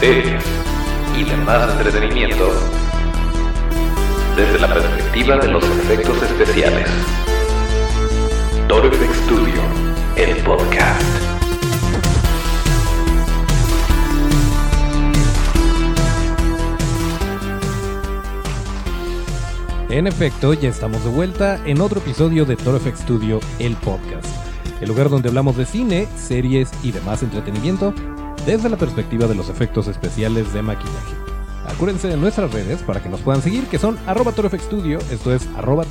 series y demás entretenimiento desde la perspectiva de los efectos especiales. Torfx Studio, el podcast. En efecto, ya estamos de vuelta en otro episodio de FX Studio, el podcast. El lugar donde hablamos de cine, series y demás entretenimiento desde la perspectiva de los efectos especiales de maquillaje. Acuérdense de nuestras redes para que nos puedan seguir, que son arroba Studio, esto es arroba.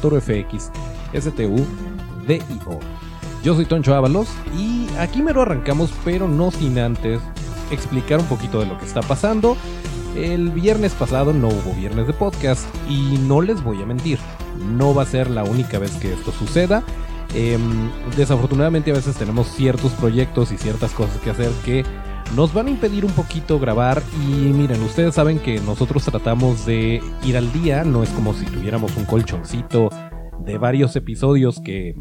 Yo soy Toncho Ábalos y aquí me lo arrancamos, pero no sin antes explicar un poquito de lo que está pasando. El viernes pasado no hubo viernes de podcast y no les voy a mentir, no va a ser la única vez que esto suceda. Em, desafortunadamente a veces tenemos ciertos proyectos y ciertas cosas que hacer que nos van a impedir un poquito grabar y miren, ustedes saben que nosotros tratamos de ir al día, no es como si tuviéramos un colchoncito de varios episodios que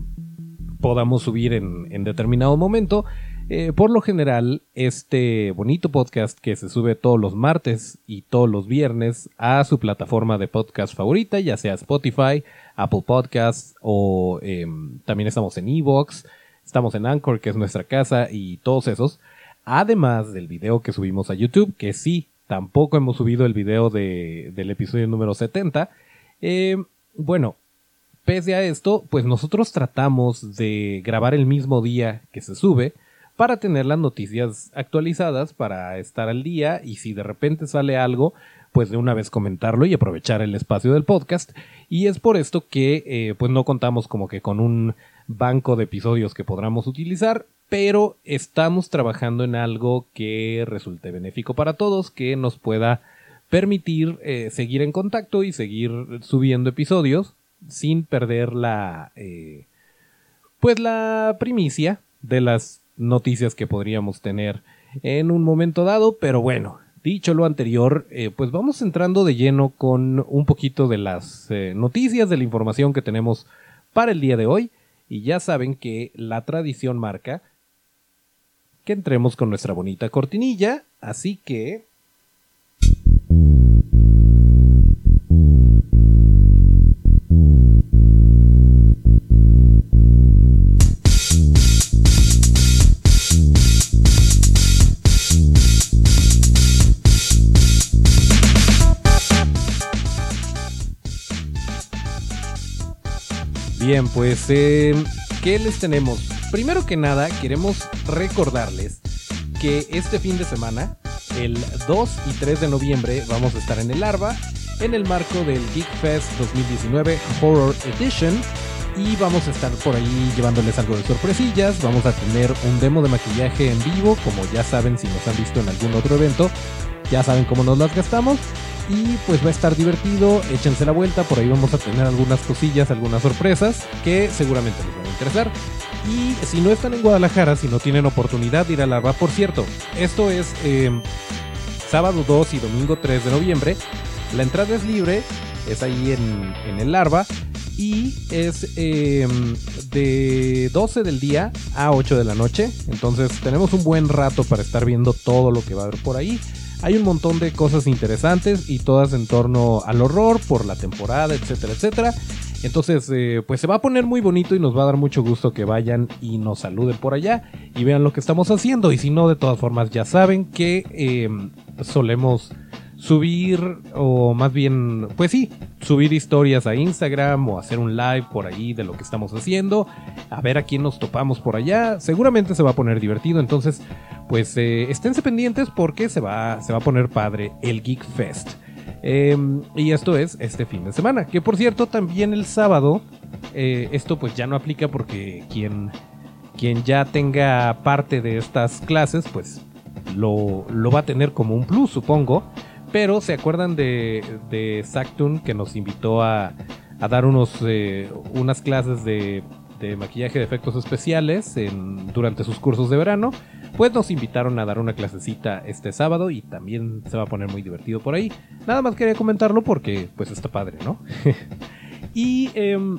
podamos subir en, determinado momento. Eh, por lo general, este bonito podcast que se sube todos los martes y todos los viernes a su plataforma de podcast favorita, ya sea Spotify, Apple Podcasts o em, también estamos en Evox, estamos en Anchor, que es nuestra casa, y todos esos. Además del video que subimos a YouTube, que sí, tampoco hemos subido el video del episodio número 70. Eh, bueno, pese a esto, pues nosotros tratamos de grabar el mismo día que se sube para tener las noticias actualizadas, para estar al día y si de repente sale algo, pues de una vez comentarlo y aprovechar el espacio del podcast. Y es por esto que eh, pues no contamos como que con un banco de episodios que podamos utilizar, pero estamos trabajando en algo que resulte benéfico para todos, que nos pueda permitir eh, seguir en contacto y seguir subiendo episodios sin perder la eh, pues la primicia de las noticias que podríamos tener en un momento dado. Pero bueno dicho lo anterior eh, pues vamos entrando de lleno con un poquito de las noticias de la información que tenemos para el día de hoy. Y ya saben que la tradición marca que entremos con nuestra bonita cortinilla. Así que... Bien, pues, eh, ¿qué les tenemos? Primero que nada, queremos recordarles que este fin de semana, el 2 y 3 de noviembre, vamos a estar en el ARBA en el marco del Geek Fest 2019 Horror Edition. Y vamos a estar por ahí llevándoles algo de sorpresillas. Vamos a tener un demo de maquillaje en vivo, como ya saben si nos han visto en algún otro evento. Ya saben cómo nos las gastamos. Y pues va a estar divertido, échense la vuelta, por ahí vamos a tener algunas cosillas, algunas sorpresas que seguramente les van a interesar. Y si no están en Guadalajara, si no tienen oportunidad de ir a Larva, por cierto, esto es em, sábado 2 y domingo 3 de noviembre. La entrada es libre, es ahí en, el Larva. Y es em, de 12 del día a 8 de la noche. Entonces tenemos un buen rato para estar viendo todo lo que va a haber por ahí. Hay un montón de cosas interesantes y todas en torno al horror por la temporada, etcétera, etcétera. Entonces, eh, pues se va a poner muy bonito y nos va a dar mucho gusto que vayan y nos saluden por allá y vean lo que estamos haciendo. Y si no, de todas formas, ya saben que em, solemos subir, o más bien, pues sí, subir historias a Instagram o hacer un live por ahí de lo que estamos haciendo, a ver a quién nos topamos por allá. Seguramente se va a poner divertido, entonces, pues eh, esténse pendientes porque se va, se va a poner padre el Geek Fest. Em, y esto es este fin de semana. Que por cierto, también el sábado, eh, esto pues ya no aplica porque quien, quien ya tenga parte de estas clases, pues lo, va a tener como un plus, supongo. Pero se acuerdan de, de que nos invitó a, a dar unos, eh, unas clases de, de, maquillaje de efectos especiales durante sus cursos de verano pues nos invitaron a dar una clasecita este sábado y también se va a poner muy divertido por ahí. Nada más quería comentarlo porque pues está padre, ¿no? y em,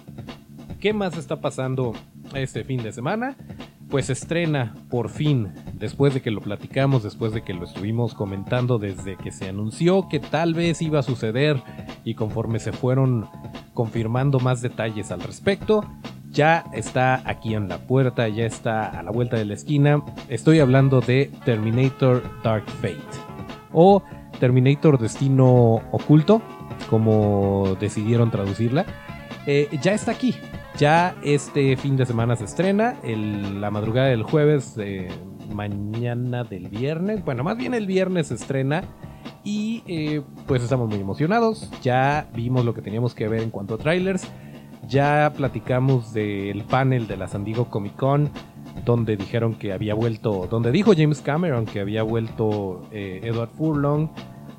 ¿qué más está pasando este fin de semana? Pues estrena por fin, después de que lo platicamos, después de que lo estuvimos comentando desde que se anunció que tal vez iba a suceder y conforme se fueron confirmando más detalles al respecto, ya está aquí en la puerta, ya está a la vuelta de la esquina. Estoy hablando de Terminator Dark Fate o Terminator Destino Oculto, como decidieron traducirla. Eh, ya está aquí, ya este fin de semana se estrena, la madrugada del jueves, mañana del viernes, bueno, más bien el viernes se estrena y eh, pues estamos muy emocionados, ya vimos lo que teníamos que ver en cuanto a trailers, ya platicamos del panel de la San Diego Comic Con, donde dijeron que había vuelto, donde dijo James Cameron que había vuelto eh, Edward Furlong,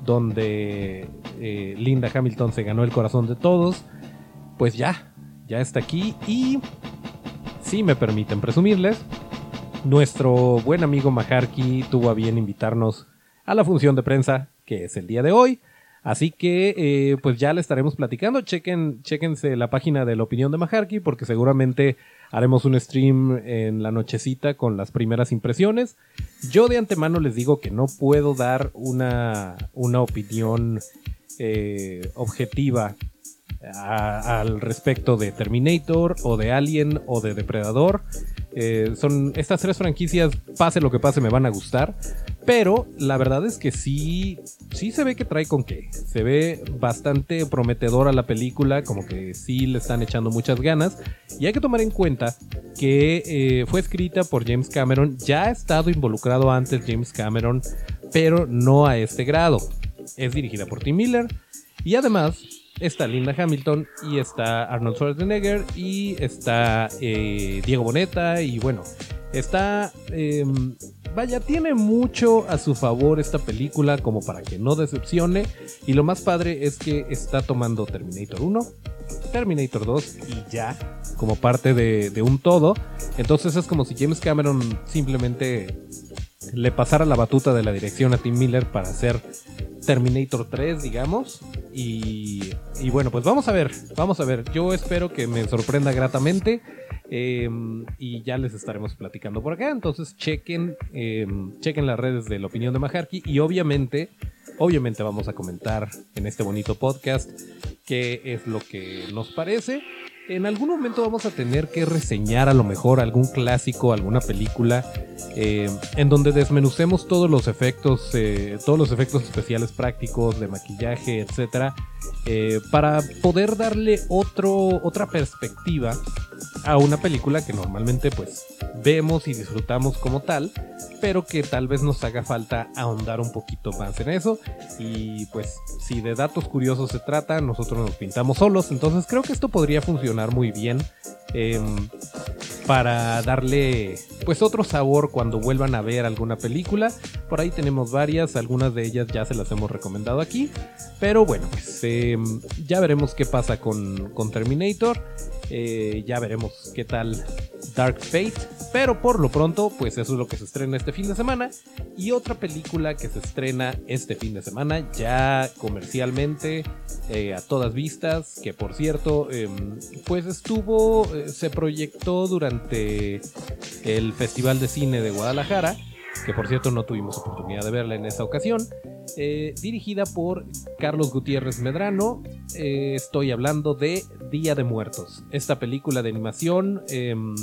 donde eh, Linda Hamilton se ganó el corazón de todos, pues ya, ya está aquí y si me permiten presumirles, nuestro buen amigo Maharki tuvo a bien invitarnos a la función de prensa que es el día de hoy. Así que eh, pues ya le estaremos platicando. Chequen, chequense la página de la opinión de Maharki porque seguramente haremos un stream en la nochecita con las primeras impresiones. Yo de antemano les digo que no puedo dar una, una opinión eh, objetiva al respecto de Terminator o de Alien o de Depredador. Eh, son estas tres franquicias, pase lo que pase, me van a gustar. Pero la verdad es que sí, sí se ve que trae con qué. Se ve bastante prometedora la película, como que sí le están echando muchas ganas. Y hay que tomar en cuenta que eh, fue escrita por James Cameron. Ya ha estado involucrado antes James Cameron, pero no a este grado. Es dirigida por Tim Miller. Y además está Linda Hamilton y está Arnold Schwarzenegger y está eh, Diego Boneta y bueno, está... Em, vaya, tiene mucho a su favor esta película como para que no decepcione y lo más padre es que está tomando Terminator 1, Terminator 2 y ya como parte de, de un todo. Entonces es como si James Cameron simplemente le pasara la batuta de la dirección a Tim Miller para hacer Terminator 3, digamos. Y, bueno, pues vamos a ver, vamos a ver. Yo espero que me sorprenda gratamente. Em, y ya les estaremos platicando por acá. Entonces chequen, em, chequen las redes de la opinión de Maharky. Y obviamente, obviamente vamos a comentar en este bonito podcast qué es lo que nos parece en algún momento vamos a tener que reseñar a lo mejor algún clásico, alguna película, eh, en donde desmenucemos todos los efectos, eh, todos los efectos especiales prácticos de maquillaje, etcétera, eh, para poder darle otro, otra perspectiva a una película que normalmente pues vemos y disfrutamos como tal, pero que tal vez nos haga falta ahondar un poquito más en eso. Y pues si de datos curiosos se trata, nosotros nos pintamos solos, entonces creo que esto podría funcionar muy bien. Em, para darle pues otro sabor cuando vuelvan a ver alguna película. Por ahí tenemos varias, algunas de ellas ya se las hemos recomendado aquí. Pero bueno, pues em, ya veremos qué pasa con, con Terminator. Eh, ya veremos qué tal Dark Fate. Pero por lo pronto, pues eso es lo que se estrena este fin de semana. Y otra película que se estrena este fin de semana, ya comercialmente, eh, a todas vistas, que por cierto, em, pues estuvo, eh, se proyectó durante el Festival de Cine de Guadalajara, que por cierto no tuvimos oportunidad de verla en esa ocasión, eh, dirigida por Carlos Gutiérrez Medrano. estoy hablando de Día de Muertos, esta película de animación em,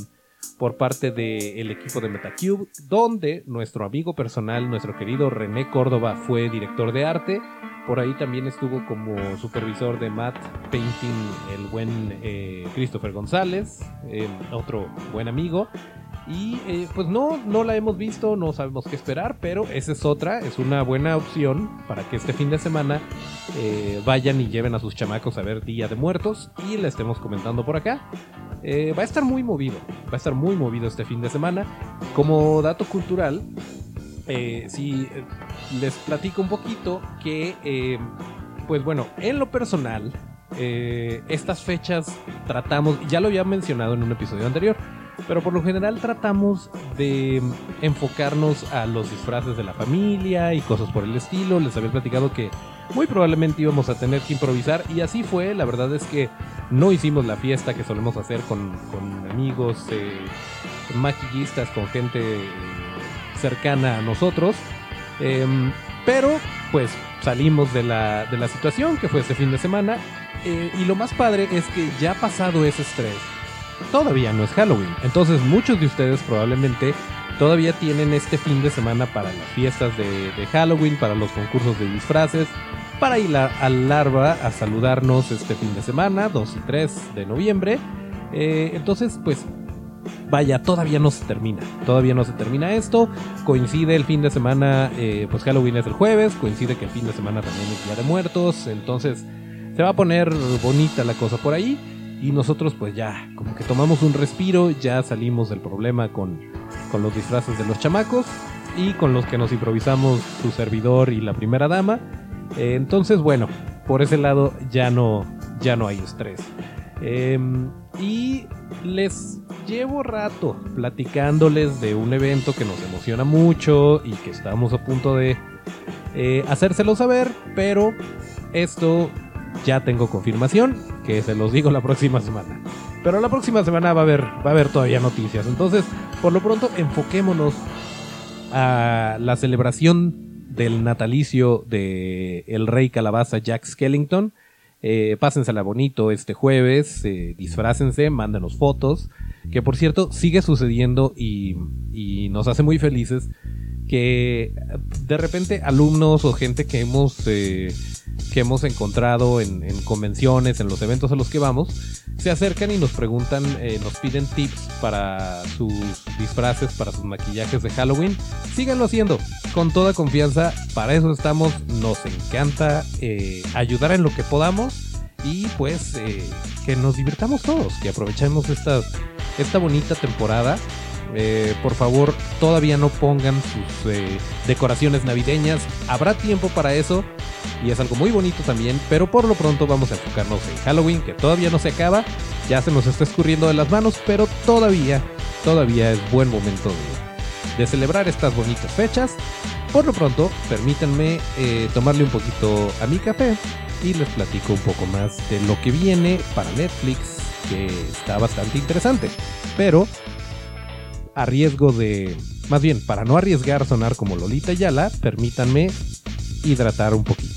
por parte del equipo de Metacube, donde nuestro amigo personal, nuestro querido René Córdoba, fue director de arte. Por ahí también estuvo como supervisor de Matt Painting el buen eh, Christopher González, eh, otro buen amigo. Y eh, pues no, no la hemos visto, no sabemos qué esperar, pero esa es otra, es una buena opción para que este fin de semana vayan y lleven a sus chamacos a ver Día de Muertos y la estemos comentando por acá. Eh, va a estar muy movido, va a estar muy movido este fin de semana. Como dato cultural, eh, si eh, les platico un poquito que, pues bueno, en lo personal, estas fechas tratamos, ya lo había mencionado en un episodio anterior, pero por lo general tratamos de enfocarnos a los disfraces de la familia y cosas por el estilo. Les había platicado que muy probablemente íbamos a tener que improvisar y así fue. La verdad es que no hicimos la fiesta que solemos hacer con, amigos. Eh, maquillistas, con gente eh, cercana a nosotros. Em, pero pues salimos de la, de la situación que fue este fin de semana. eh, y lo más padre es que ya pasado ese estrés, todavía no es Halloween. Entonces muchos de ustedes probablemente todavía tienen este fin de semana para las fiestas de, Halloween, para los concursos de disfraces, para ir a, al Larva a saludarnos este fin de semana, 2 y 3 de noviembre. Eh, entonces, pues vaya, todavía no se termina. Todavía no se termina esto. Coincide el fin de semana, eh, pues Halloween es el jueves, coincide que el fin de semana también es Día de Muertos. Entonces se va a poner bonita la cosa por ahí. Y nosotros pues ya, como que tomamos un respiro, ya salimos del problema con, con los disfraces de los chamacos y con los que nos improvisamos su servidor y la primera dama. Entonces, bueno, por ese lado ya no, ya no hay estrés. Em, y les llevo rato platicándoles de un evento que nos emociona mucho y que estamos a punto de eh, hacérselo saber, pero esto ya tengo confirmación, que se los digo la próxima semana. Pero la próxima semana va a haber, va a haber todavía noticias. Entonces, por lo pronto, enfoquémonos a la celebración del natalicio de el rey calabaza Jack Skellington. Eh, pásensela bonito este jueves, eh, disfrácense, mándenos fotos. Que por cierto, sigue sucediendo y, nos hace muy felices que de repente alumnos o gente que hemos eh, que hemos encontrado en, en, convenciones, en los eventos a los que vamos, se acercan y nos preguntan, eh, nos piden tips para sus disfraces, para sus maquillajes de Halloween. Síganlo haciendo, con toda confianza, para eso estamos, nos encanta eh, ayudar en lo que podamos y pues eh, que nos divirtamos todos, que aprovechemos esta, esta bonita temporada eh, por favor, todavía no pongan sus eh, decoraciones navideñas. Habrá tiempo para eso y es algo muy bonito también. Pero por lo pronto vamos a enfocarnos en Halloween, que todavía no se acaba. Ya se nos está escurriendo de las manos, pero todavía, todavía es buen momento de, celebrar estas bonitas fechas. Por lo pronto, permítanme eh, tomarle un poquito a mi café y les platico un poco más de lo que viene para Netflix, que está bastante interesante. Pero a riesgo de... Más bien, para no arriesgar sonar como Lolita Yala, permítanme hidratar un poquito.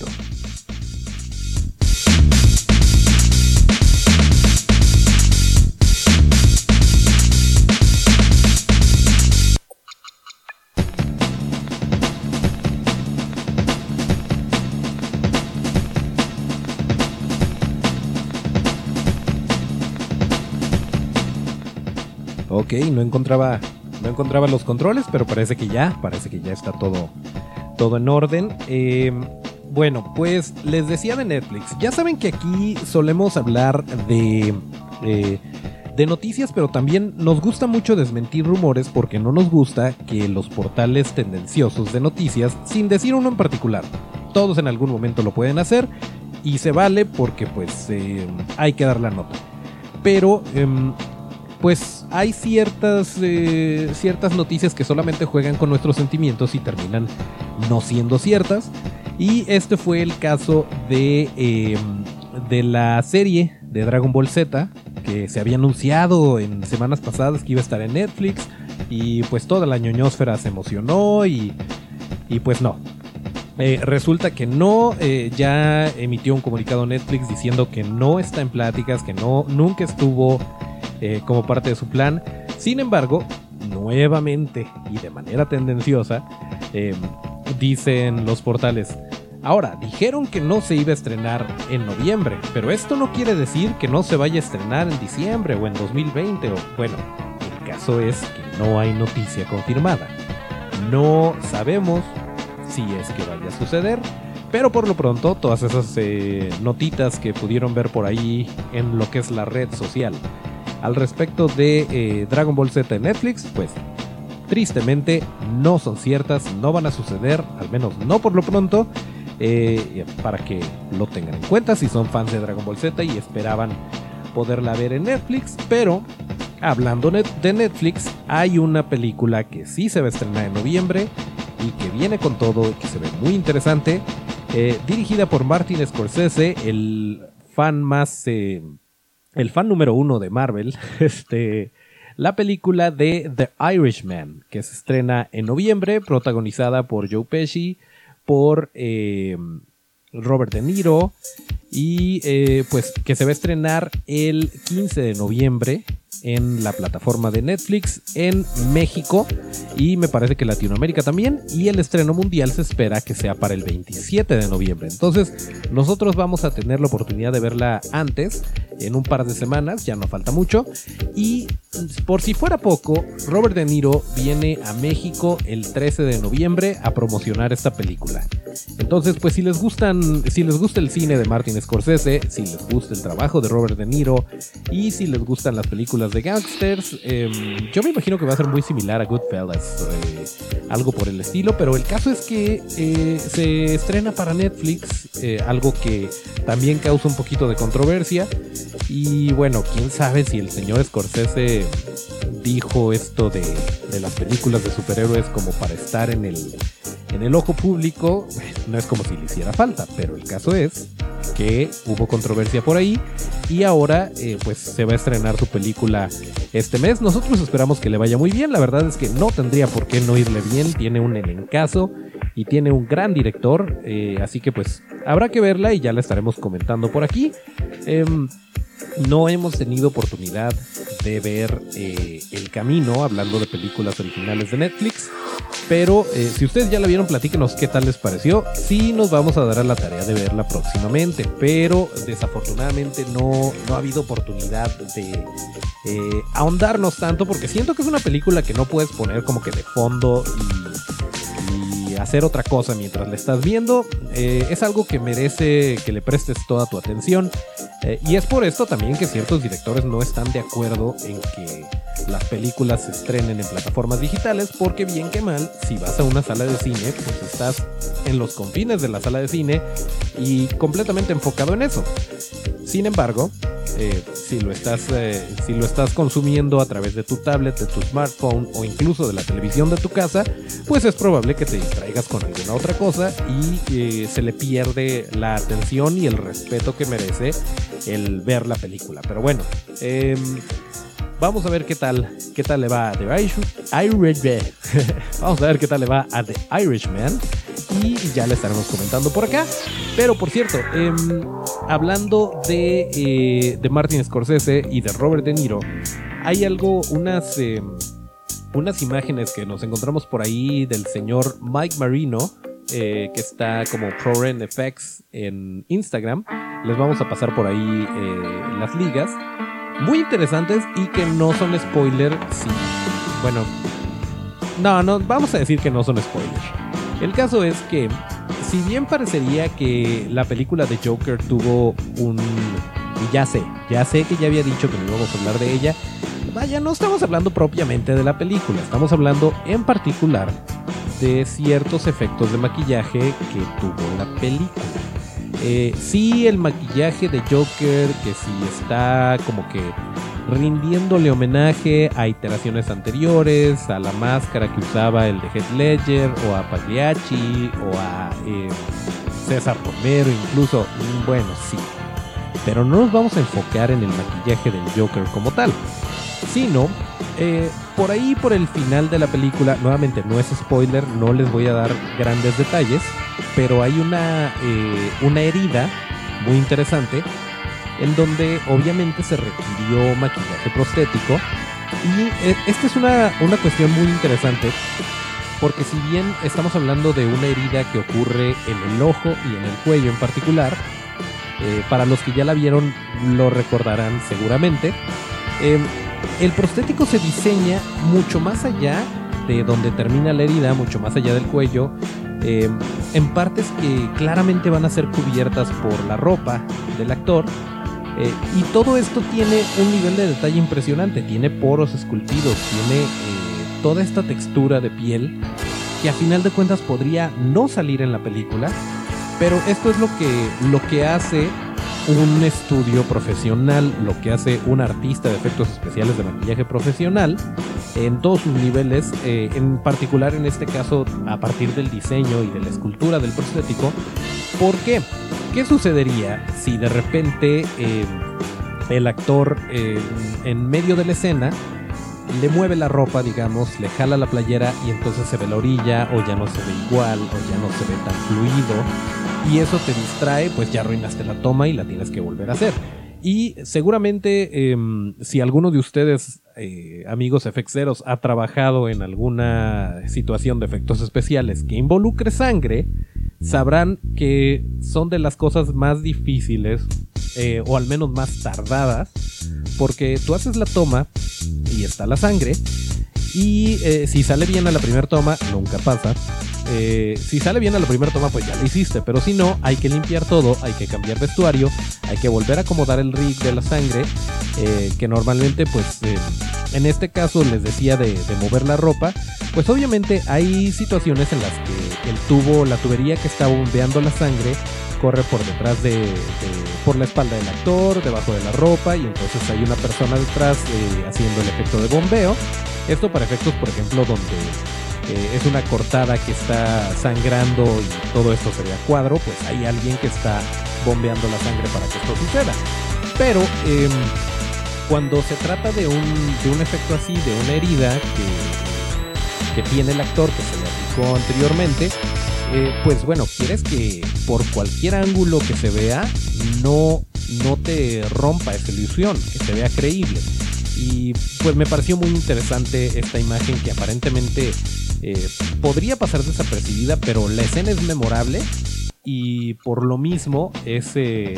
Ok, no encontraba, no encontraba los controles, pero parece que ya, parece que ya está todo, todo en orden. Eh, bueno, pues les decía de Netflix. Ya saben que aquí solemos hablar de, eh, de noticias, pero también nos gusta mucho desmentir rumores porque no nos gusta que los portales tendenciosos de noticias, sin decir uno en particular, todos en algún momento lo pueden hacer y se vale porque pues eh, hay que dar la nota. Pero em, pues hay ciertas, eh, ciertas noticias que solamente juegan con nuestros sentimientos y terminan no siendo ciertas. Y este fue el caso de, eh, de la serie de Dragon Ball Z, que se había anunciado en semanas pasadas que iba a estar en Netflix. Y pues toda la ñoñosfera se emocionó y, y pues no. Eh, resulta que no, eh, ya emitió un comunicado Netflix diciendo que no está en pláticas, que no, nunca estuvo eh, como parte de su plan. Sin embargo, nuevamente y de manera tendenciosa, eh, dicen los portales, ahora, dijeron que no se iba a estrenar en noviembre, pero esto no quiere decir que no se vaya a estrenar en diciembre o en 2020, o bueno, el caso es que no hay noticia confirmada. No sabemos si es que vaya a suceder. Pero por lo pronto, todas esas eh, notitas que pudieron ver por ahí en lo que es la red social al respecto de eh, Dragon Ball Z en Netflix, pues tristemente no son ciertas, no van a suceder, al menos no por lo pronto, eh, para que lo tengan en cuenta si son fans de Dragon Ball Z y esperaban poderla ver en Netflix, pero hablando de Netflix, hay una película que sí se va a estrenar en noviembre y que viene con todo y que se ve muy interesante, eh, dirigida por Martin Scorsese, el fan más... el fan número uno de Marvel, este, la película de The Irishman, que se estrena en noviembre, protagonizada por Joe Pesci, por eh, Robert De Niro, y eh, pues que se va a estrenar el 15 de noviembre en la plataforma de Netflix en México y me parece que Latinoamérica también y el estreno mundial se espera que sea para el 27 de noviembre. Entonces nosotros vamos a tener la oportunidad de verla antes, en un par de semanas, ya no falta mucho y por si fuera poco, Robert De Niro viene a México el 13 de noviembre a promocionar esta película. Entonces pues si les gustan, si les gusta el cine de Martin Scorsese, si les gusta el trabajo de Robert De Niro y si les gustan las películas de gangsters. Em, yo me imagino que va a ser muy similar a Goodfellas, eh, algo por el estilo, pero el caso es que eh, se estrena para Netflix, eh, algo que también causa un poquito de controversia. Y bueno, quién sabe si el señor Scorsese dijo esto de, de las películas de superhéroes como para estar en el, en el ojo público. No es como si le hiciera falta, pero el caso es que hubo controversia por ahí y ahora eh, pues se va a estrenar su película este mes. Nosotros esperamos que le vaya muy bien, la verdad es que no tendría por qué no irle bien, tiene un elencazo y tiene un gran director, eh, así que pues habrá que verla y ya la estaremos comentando por aquí. Em, no hemos tenido oportunidad de ver eh, El Camino, hablando de películas originales de Netflix. Pero eh, si ustedes ya la vieron, platíquenos qué tal les pareció. Sí nos vamos a dar a la tarea de verla próximamente, pero desafortunadamente no, no ha habido oportunidad de eh, ahondarnos tanto porque siento que es una película que no puedes poner como que de fondo y, hacer otra cosa mientras la estás viendo. es algo que merece que le prestes toda tu atención. Eh, y es por esto también que ciertos directores no están de acuerdo en que las películas se estrenen en plataformas digitales, porque bien que mal, si vas a una sala de cine, pues estás en los confines de la sala de cine y completamente enfocado en eso. Sin embargo, eh, si, lo estás, eh, si lo estás consumiendo a través de tu tablet, de tu smartphone o incluso de la televisión de tu casa, pues es probable que te distraigas con alguna otra cosa y se le pierde la atención y el respeto que merece el ver la película. Pero bueno, eh, vamos a ver qué tal, qué tal le va a The Irishman. vamos a ver qué tal le va a The Irishman. Y ya le estaremos comentando por acá. Pero por cierto, eh, hablando de, eh, de Martin Scorsese y de Robert De Niro, hay algo, unas, eh, unas imágenes que nos encontramos por ahí del señor Mike Marino, eh, que está como ProRen Effects en Instagram. Les vamos a pasar por ahí eh, las ligas. Muy interesantes y que no son spoiler. Sí. Bueno. No, no, vamos a decir que no son spoilers. El caso es que, si bien parecería que la película de Joker tuvo un... Y ya sé, ya sé que ya había dicho que no íbamos a hablar de ella. Vaya, no estamos hablando propiamente de la película, estamos hablando en particular de ciertos efectos de maquillaje que tuvo la película. Eh, sí, el maquillaje de Joker, que sí está como que rindiéndole homenaje a iteraciones anteriores, a la máscara que usaba el de Heath Ledger, o a Pagliacci, o a eh, César Romero, incluso. Bueno, sí. Pero no nos vamos a enfocar en el maquillaje del Joker como tal, sino eh, por ahí, por el final de la película, nuevamente no es spoiler, no les voy a dar grandes detalles, pero hay una, eh, una herida muy interesante en donde obviamente se requirió maquillaje prostético. Y eh, esta es una, una cuestión muy interesante porque si bien estamos hablando de una herida que ocurre en el ojo y en el cuello en particular, eh, para los que ya la vieron lo recordarán seguramente, eh, el prostético se diseña mucho más allá de donde termina la herida, mucho más allá del cuello, eh, en partes que claramente van a ser cubiertas por la ropa del actor. Eh, y todo esto tiene un nivel de detalle impresionante, tiene poros esculpidos, tiene eh, toda esta textura de piel que a final de cuentas podría no salir en la película, pero esto es lo que, lo que hace un estudio profesional, lo que hace un artista de efectos especiales de maquillaje profesional en todos sus niveles, eh, en particular en este caso a partir del diseño y de la escultura del prostético. ¿Por qué? ¿Qué sucedería si de repente eh, el actor eh, en medio de la escena le mueve la ropa, digamos, le jala la playera y entonces se ve la orilla o ya no se ve igual o ya no se ve tan fluido y eso te distrae, pues ya arruinaste la toma y la tienes que volver a hacer. Y seguramente em, si alguno de ustedes, eh, amigos efecteros, ha trabajado en alguna situación de efectos especiales que involucre sangre, sabrán que son de las cosas más difíciles eh, o al menos más tardadas, porque tú haces la toma y está la sangre, y eh, si sale bien a la primera toma, nunca pasa. Eh, si sale bien a la primera toma, pues ya lo hiciste. Pero si no, hay que limpiar todo, hay que cambiar vestuario, hay que volver a acomodar el rig de la sangre. que normalmente, pues en este caso les decía de, mover la ropa. Pues obviamente hay situaciones en las que el tubo, la tubería que está bombeando la sangre, corre por detrás de, por la espalda del actor, debajo de la ropa y entonces hay una persona detrás eh, haciendo el efecto de bombeo. Esto para efectos, por ejemplo, donde es una cortada que está sangrando y todo esto se ve cuadro, pues hay alguien que está bombeando la sangre para que esto suceda. Pero em, cuando se trata de un, de un efecto así, de una herida que, que tiene el actor que se le aplicó anteriormente, eh, pues bueno, quieres que por cualquier ángulo que se vea no, no te rompa esa ilusión, que se vea creíble. Y pues me pareció muy interesante esta imagen que aparentemente eh, podría pasar desapercibida, pero la escena es memorable y por lo mismo es, eh,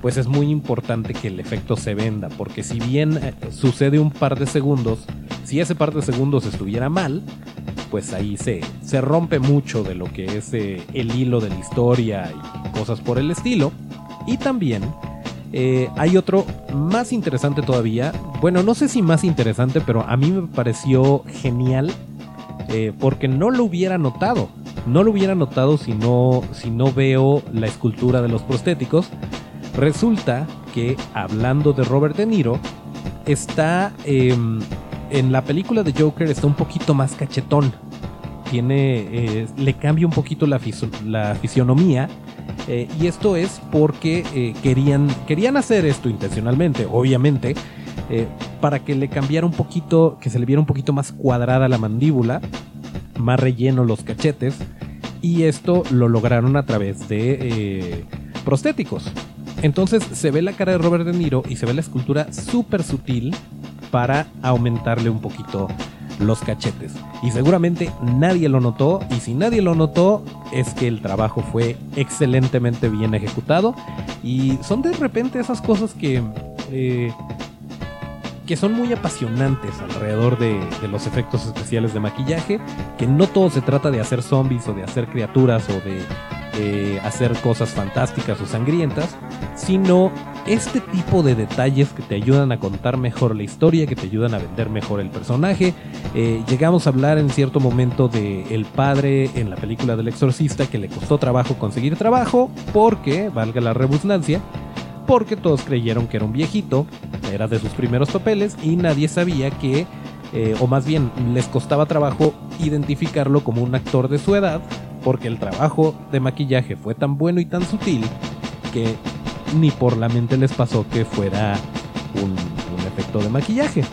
pues es muy importante que el efecto se venda, porque si bien sucede un par de segundos, si ese par de segundos estuviera mal, pues ahí se, se rompe mucho de lo que es eh, el hilo de la historia y cosas por el estilo. Y también eh, hay otro más interesante todavía. Bueno, no sé si más interesante, pero a mí me pareció genial eh, porque no lo hubiera notado. No lo hubiera notado si no, si no veo la escultura de los prostéticos. Resulta que hablando de Robert De Niro, está em, en la película de Joker está un poquito más cachetón. Tiene, eh, le cambia un poquito la, la fisionomía. Eh, y esto es porque querían, querían hacer esto intencionalmente, obviamente, para que le cambiara un poquito, que se le viera un poquito más cuadrada la mandíbula, más relleno los cachetes. Y esto lo lograron a través de prostéticos. Entonces se ve la cara de Robert De Niro y se ve la escultura súper sutil para aumentarle un poquito los cachetes. Y seguramente nadie lo notó y si nadie lo notó es que el trabajo fue excelentemente bien ejecutado y son de repente esas cosas que... Eh, que son muy apasionantes alrededor de, los efectos especiales de maquillaje, que no todo se trata de hacer zombies o de hacer criaturas o de hacer cosas fantásticas o sangrientas, sino este tipo de detalles que te ayudan a contar mejor la historia, que te ayudan a vender mejor el personaje. Eh, llegamos a hablar en cierto momento de el padre en la película del exorcista que le costó trabajo conseguir trabajo porque, valga la rebusnancia, porque todos creyeron que era un viejito, era de sus primeros papeles y nadie sabía que, eh, o más bien les costaba trabajo identificarlo como un actor de su edad porque el trabajo de maquillaje fue tan bueno y tan sutil que ni por la mente les pasó que fuera un, efecto de maquillaje.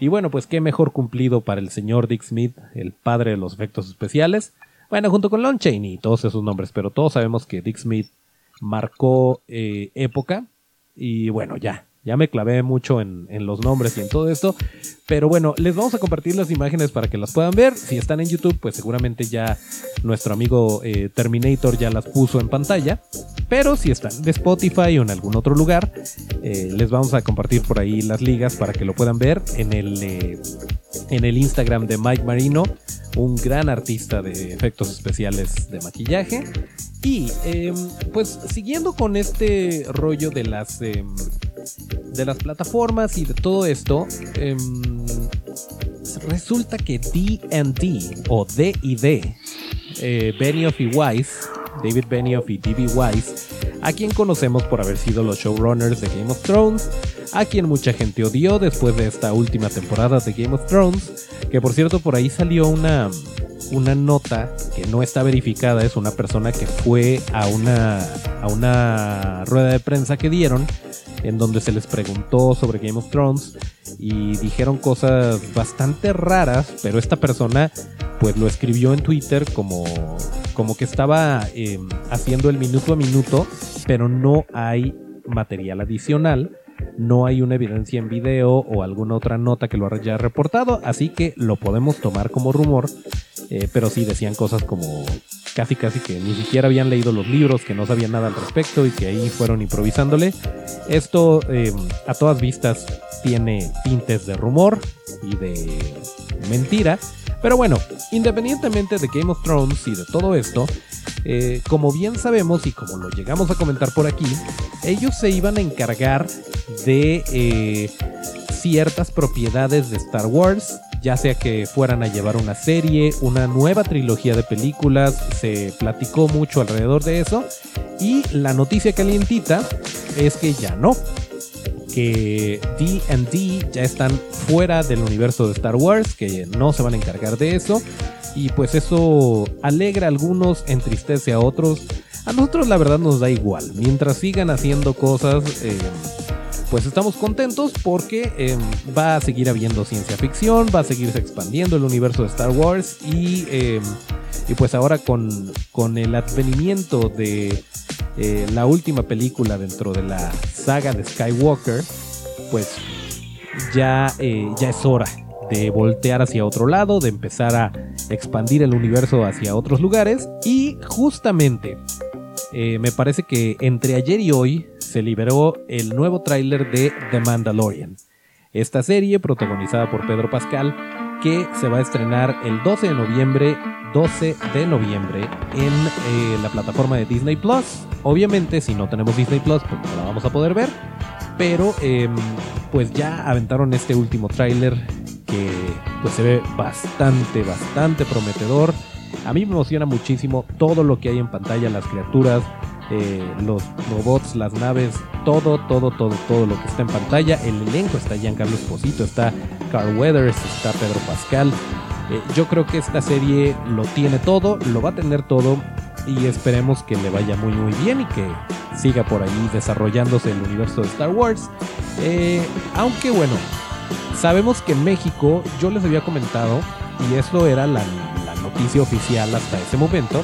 Y bueno, pues qué mejor cumplido para el señor Dick Smith, el padre de los efectos especiales. Bueno, junto con Lon Chaney y todos esos nombres, pero todos sabemos que Dick Smith marcó eh, época. Y bueno, ya, ya me clavé mucho en, los nombres y en todo esto. Pero bueno, les vamos a compartir las imágenes para que las puedan ver. Si están en YouTube, pues seguramente ya nuestro amigo eh, Terminator ya las puso en pantalla. Pero si están de Spotify o en algún otro lugar, eh, les vamos a compartir por ahí las ligas para que lo puedan ver en el, eh, en el Instagram de Mike Marino, un gran artista de efectos especiales de maquillaje. Y em, pues siguiendo con este rollo de las em, de las plataformas y de todo esto, em, resulta que D&D o D&D, eh, Benioff y Weiss, David Benioff y D.B. Weiss, a quien conocemos por haber sido los showrunners de Game of Thrones, a quien mucha gente odió después de esta última temporada de Game of Thrones, que por cierto por ahí salió una una nota que no está verificada, es una persona que fue a una, a una rueda de prensa que dieron en donde se les preguntó sobre Game of Thrones y dijeron cosas bastante raras, pero esta persona pues lo escribió en Twitter como, como que estaba em, haciendo el minuto a minuto, pero no hay material adicional no hay una evidencia en video o alguna otra nota que lo haya reportado, así que lo podemos tomar como rumor, eh, pero sí decían cosas como casi casi que ni siquiera habían leído los libros, que no sabían nada al respecto y que ahí fueron improvisándole. Esto eh, a todas vistas tiene tintes de rumor y de mentira, pero bueno, independientemente de Game of Thrones y de todo esto, eh, como bien sabemos y como lo llegamos a comentar por aquí, ellos se iban a encargar de eh, ciertas propiedades de Star Wars, ya sea que fueran a llevar una serie, una nueva trilogía de películas, se platicó mucho alrededor de eso, y la noticia calientita es que ya no, que D&D ya están fuera del universo de Star Wars, que no se van a encargar de eso. Y pues eso alegra a algunos, entristece a otros. A nosotros la verdad nos da igual. Mientras sigan haciendo cosas, eh, pues estamos contentos porque eh, va a seguir habiendo ciencia ficción, va a seguirse expandiendo el universo de Star Wars y, eh, y pues ahora con, con el advenimiento de eh, la última película dentro de la saga de Skywalker, pues ya, eh, ya es hora de voltear hacia otro lado, de empezar a expandir el universo hacia otros lugares. Y justamente, eh, me parece que entre ayer y hoy se liberó el nuevo tráiler de The Mandalorian. Esta serie, protagonizada por Pedro Pascal, que se va a estrenar el 12 de noviembre 12 de noviembre en eh, la plataforma de Disney Plus. Obviamente, si no tenemos Disney Plus, pues no la vamos a poder ver. Pero em, pues ya aventaron este último tráiler que pues se ve bastante, bastante prometedor. A mí me emociona muchísimo todo lo que hay en pantalla, las criaturas, eh, los robots, las naves, todo, todo, todo, todo lo que está en pantalla. El elenco está Giancarlo Esposito, está Carl Weathers, está Pedro Pascal, eh, yo creo que esta serie lo tiene todo, lo va a tener todo y esperemos que le vaya muy muy bien y que siga por ahí desarrollándose el universo de Star Wars. Eh, aunque bueno, sabemos que en México, yo les había comentado, y eso era la, la noticia oficial hasta ese momento,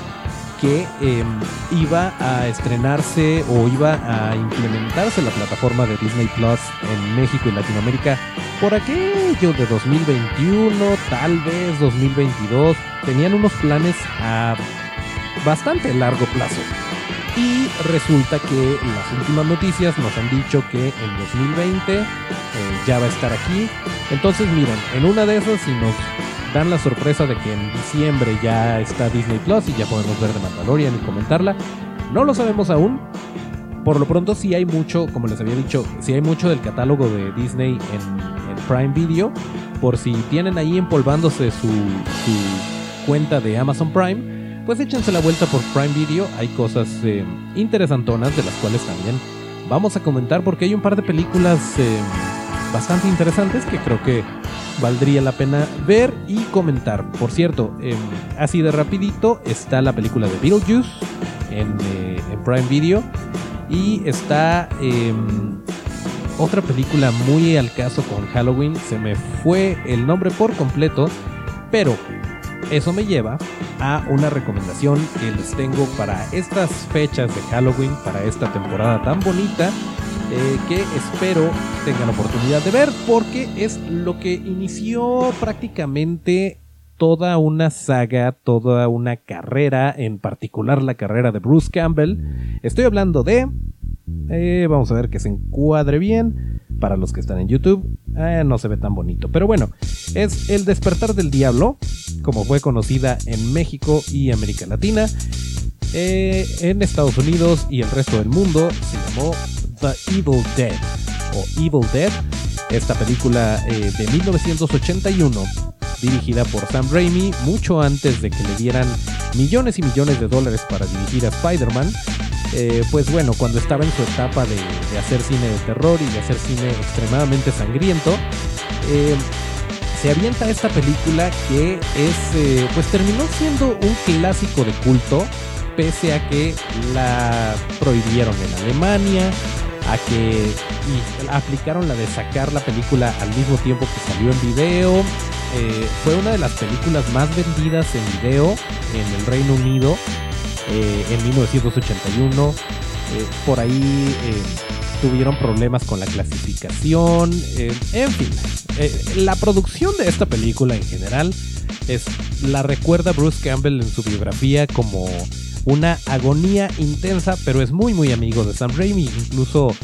que em, iba a estrenarse o iba a implementarse la plataforma de Disney Plus en México y Latinoamérica por aquello de 2021, tal vez 2022. Tenían unos planes a bastante largo plazo. Y resulta que las últimas noticias nos han dicho que en 2020 eh, ya va a estar aquí. Entonces miren, en una de esas si nos dan la sorpresa de que en diciembre ya está Disney Plus y ya podemos ver de Mandalorian y comentarla. No lo sabemos aún. Por lo pronto sí hay mucho, como les había dicho, sí hay mucho del catálogo de Disney en, Prime Video. Por si tienen ahí empolvándose su, cuenta de Amazon Prime, pues échense la vuelta por Prime Video. Hay cosas eh, interesantonas de las cuales también vamos a comentar porque hay un par de películas eh, bastante interesantes que creo que valdría la pena ver y comentar. Por cierto, em, así de rapidito está la película de Beetlejuice en, eh, en Prime Video y está em, otra película muy al caso con Halloween. Se me fue el nombre por completo, pero eso me lleva a una recomendación que les tengo para estas fechas de Halloween, para esta temporada tan bonita eh, que espero tengan oportunidad de ver porque es lo que inició prácticamente toda una saga, toda una carrera, en particular la carrera de Bruce Campbell. Estoy hablando de... Eh, vamos a ver que se encuadre bien para los que están en YouTube. Eh, no se ve tan bonito, pero bueno, es El despertar del diablo, como fue conocida en México y América Latina. En Estados Unidos y el resto del mundo se llamó The Evil Dead o Evil Dead, esta película eh, de 1981 dirigida por Sam Raimi mucho antes de que le dieran millones y millones de dólares para dirigir a Spider-Man. Eh, pues bueno, cuando estaba en su etapa de, hacer cine de terror y de hacer cine extremadamente sangriento, eh, se avienta esta película que es, pues terminó siendo un clásico de culto, pese a que la prohibieron en Alemania, a que aplicaron la de sacar la película al mismo tiempo que salió en video. Eh, fue una de las películas más vendidas en video en el Reino Unido eh, en 1981. Eh, por ahí tuvieron problemas con la clasificación. en fin, la producción de esta película en general es, la recuerda Bruce Campbell en su biografía como una agonía intensa, pero es muy muy amigo de Sam Raimi. Incluso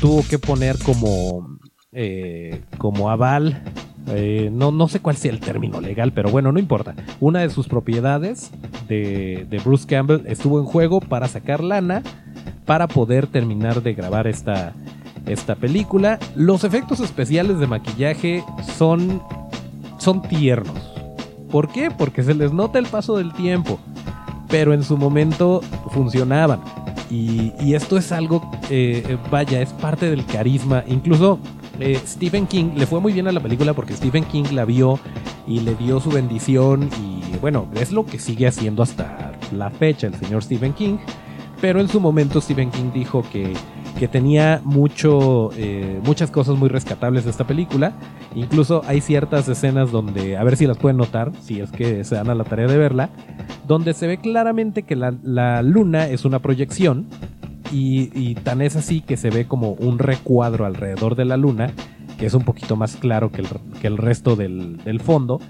tuvo que poner como, eh, como aval, eh, no, no sé cuál sea el término legal, pero bueno, no importa. Una de sus propiedades de, de Bruce Campbell estuvo en juego para sacar lana para poder terminar de grabar esta, esta película. Los efectos especiales de maquillaje son, son tiernos. ¿Por qué? Porque se les nota el paso del tiempo pero en su momento funcionaban. Y, esto es algo, eh, vaya, es parte del carisma. Incluso eh, Stephen King le fue muy bien a la película porque Stephen King la vio y le dio su bendición y bueno, es lo que sigue haciendo hasta la fecha el señor Stephen King. Pero en su momento Stephen King dijo que que tenía mucho, eh, muchas cosas muy rescatables de esta película. Incluso hay ciertas escenas donde, a ver si las pueden notar, si es que se dan a la tarea de verla, donde se ve claramente que la, luna es una proyección y, tan es así que se ve como un recuadro alrededor de la luna, que es un poquito más claro que el, que el resto del, fondo.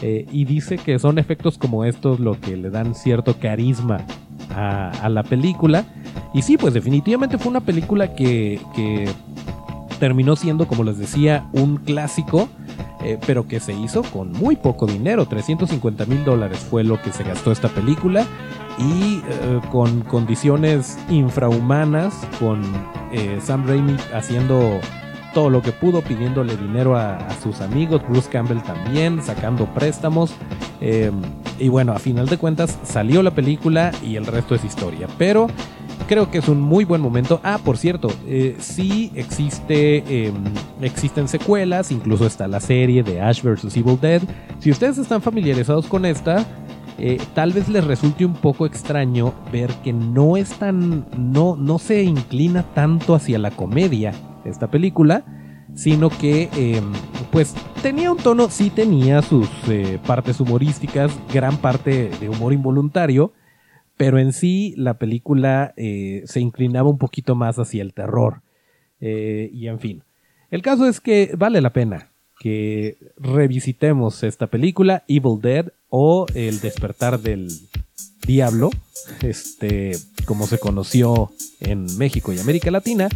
Eh, y dice que son efectos como estos lo que le dan cierto carisma a, la película. Y sí, pues definitivamente fue una película que, terminó siendo, como les decía, un clásico, eh, pero que se hizo con muy poco dinero. 350 mil dólares fue lo que se gastó esta película y eh, con condiciones infrahumanas, con eh, Sam Raimi haciendo todo lo que pudo, pidiéndole dinero a, sus amigos, Bruce Campbell también, sacando préstamos. Y bueno, a final de cuentas salió la película y el resto es historia. Pero creo que es un muy buen momento. Ah, por cierto, eh, sí existe, em, existen secuelas, incluso está la serie de Ash vs. Evil Dead. Si ustedes están familiarizados con esta, eh, tal vez les resulte un poco extraño ver que no es tan, no, no se inclina tanto hacia la comedia esta película, sino que em, pues tenía un tono, sí tenía sus eh, partes humorísticas, gran parte de humor involuntario, pero en sí la película eh, se inclinaba un poquito más hacia el terror. Eh, y en fin, el caso es que vale la pena que revisitemos esta película, Evil Dead o El despertar del diablo, este, como se conoció en México y América Latina,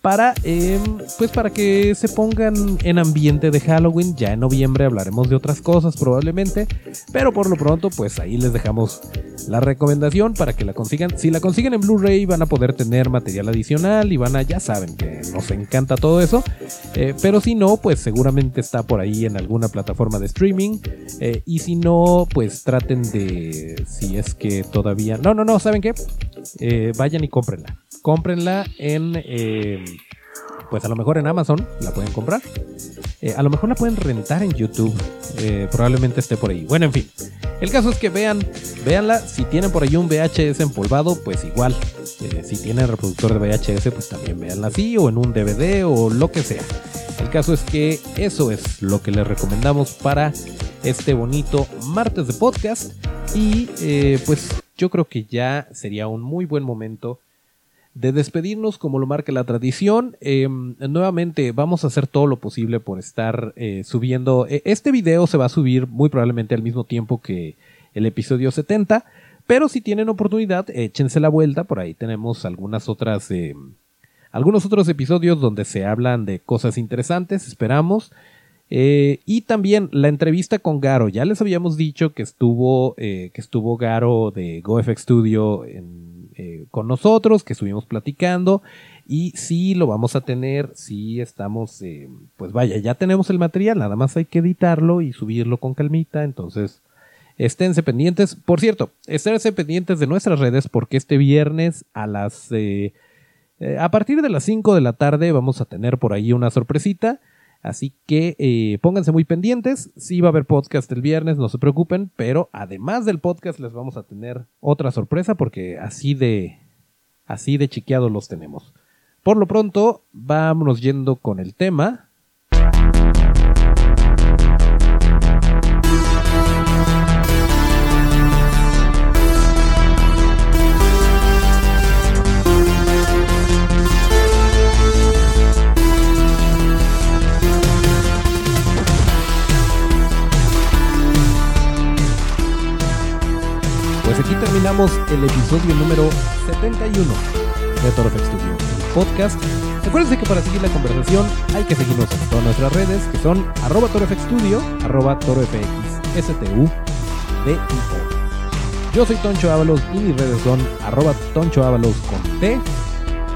para, em, pues para que se pongan en ambiente de Halloween. Ya en noviembre hablaremos de otras cosas probablemente, pero por lo pronto, pues ahí les dejamos la recomendación para que la consigan. Si la consiguen en Blu-ray van a poder tener material adicional y van a, ya saben que nos encanta todo eso, eh, pero si no, pues seguramente está por ahí en alguna plataforma de streaming eh, y si no, pues traten de, si es que todavía, no, no, no, ¿saben qué? Eh, vayan y cómprenla. Cómprenla en pues a lo mejor en Amazon la pueden comprar. Eh, a lo mejor la pueden rentar en YouTube. Eh, probablemente esté por ahí. Bueno, en fin. El caso es que vean, véanla. Si tienen por ahí un VHS empolvado, pues igual. Eh, si tienen reproductor de VHS, pues también véanla así. O en un DVD o lo que sea. El caso es que eso es lo que les recomendamos para este bonito martes de podcast. Y pues yo creo que ya sería un muy buen momento de despedirnos como lo marca la tradición. Em, nuevamente vamos a hacer todo lo posible por estar eh, subiendo. E, este video se va a subir muy probablemente al mismo tiempo que el episodio 70. Pero si tienen oportunidad, échense la vuelta. Por ahí tenemos algunas otras. Em, algunos otros episodios donde se hablan de cosas interesantes. Esperamos. Eh, y también la entrevista con Garo. Ya les habíamos dicho que estuvo, eh, que estuvo Garo de GoFX Studio eh, con nosotros, que estuvimos platicando. Y sí lo vamos a tener, sí estamos, pues vaya, ya tenemos el material, nada más hay que editarlo y subirlo con calmita. Entonces, esténse pendientes. Por cierto, esténse pendientes de nuestras redes porque este viernes a las... a partir de las 5 de la tarde vamos a tener por ahí una sorpresita. Así que eh, pónganse muy pendientes. Sí va a haber podcast el viernes, no se preocupen, pero además del podcast les vamos a tener otra sorpresa porque así de así de chiqueados los tenemos. Por lo pronto, vámonos yendo con el tema. El episodio número 71 de Torofx Studio, el podcast. Acuérdense que para seguir la conversación hay que seguirnos en todas nuestras redes, que son arroba torofx studio, arroba torofx, STU, Yo soy Toncho Ábalos y mis redes son arroba Toncho Ábalos con T.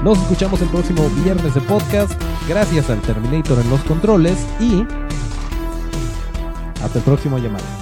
Nos escuchamos el próximo viernes de podcast. Gracias al Terminator en los controles y hasta el próximo llamado.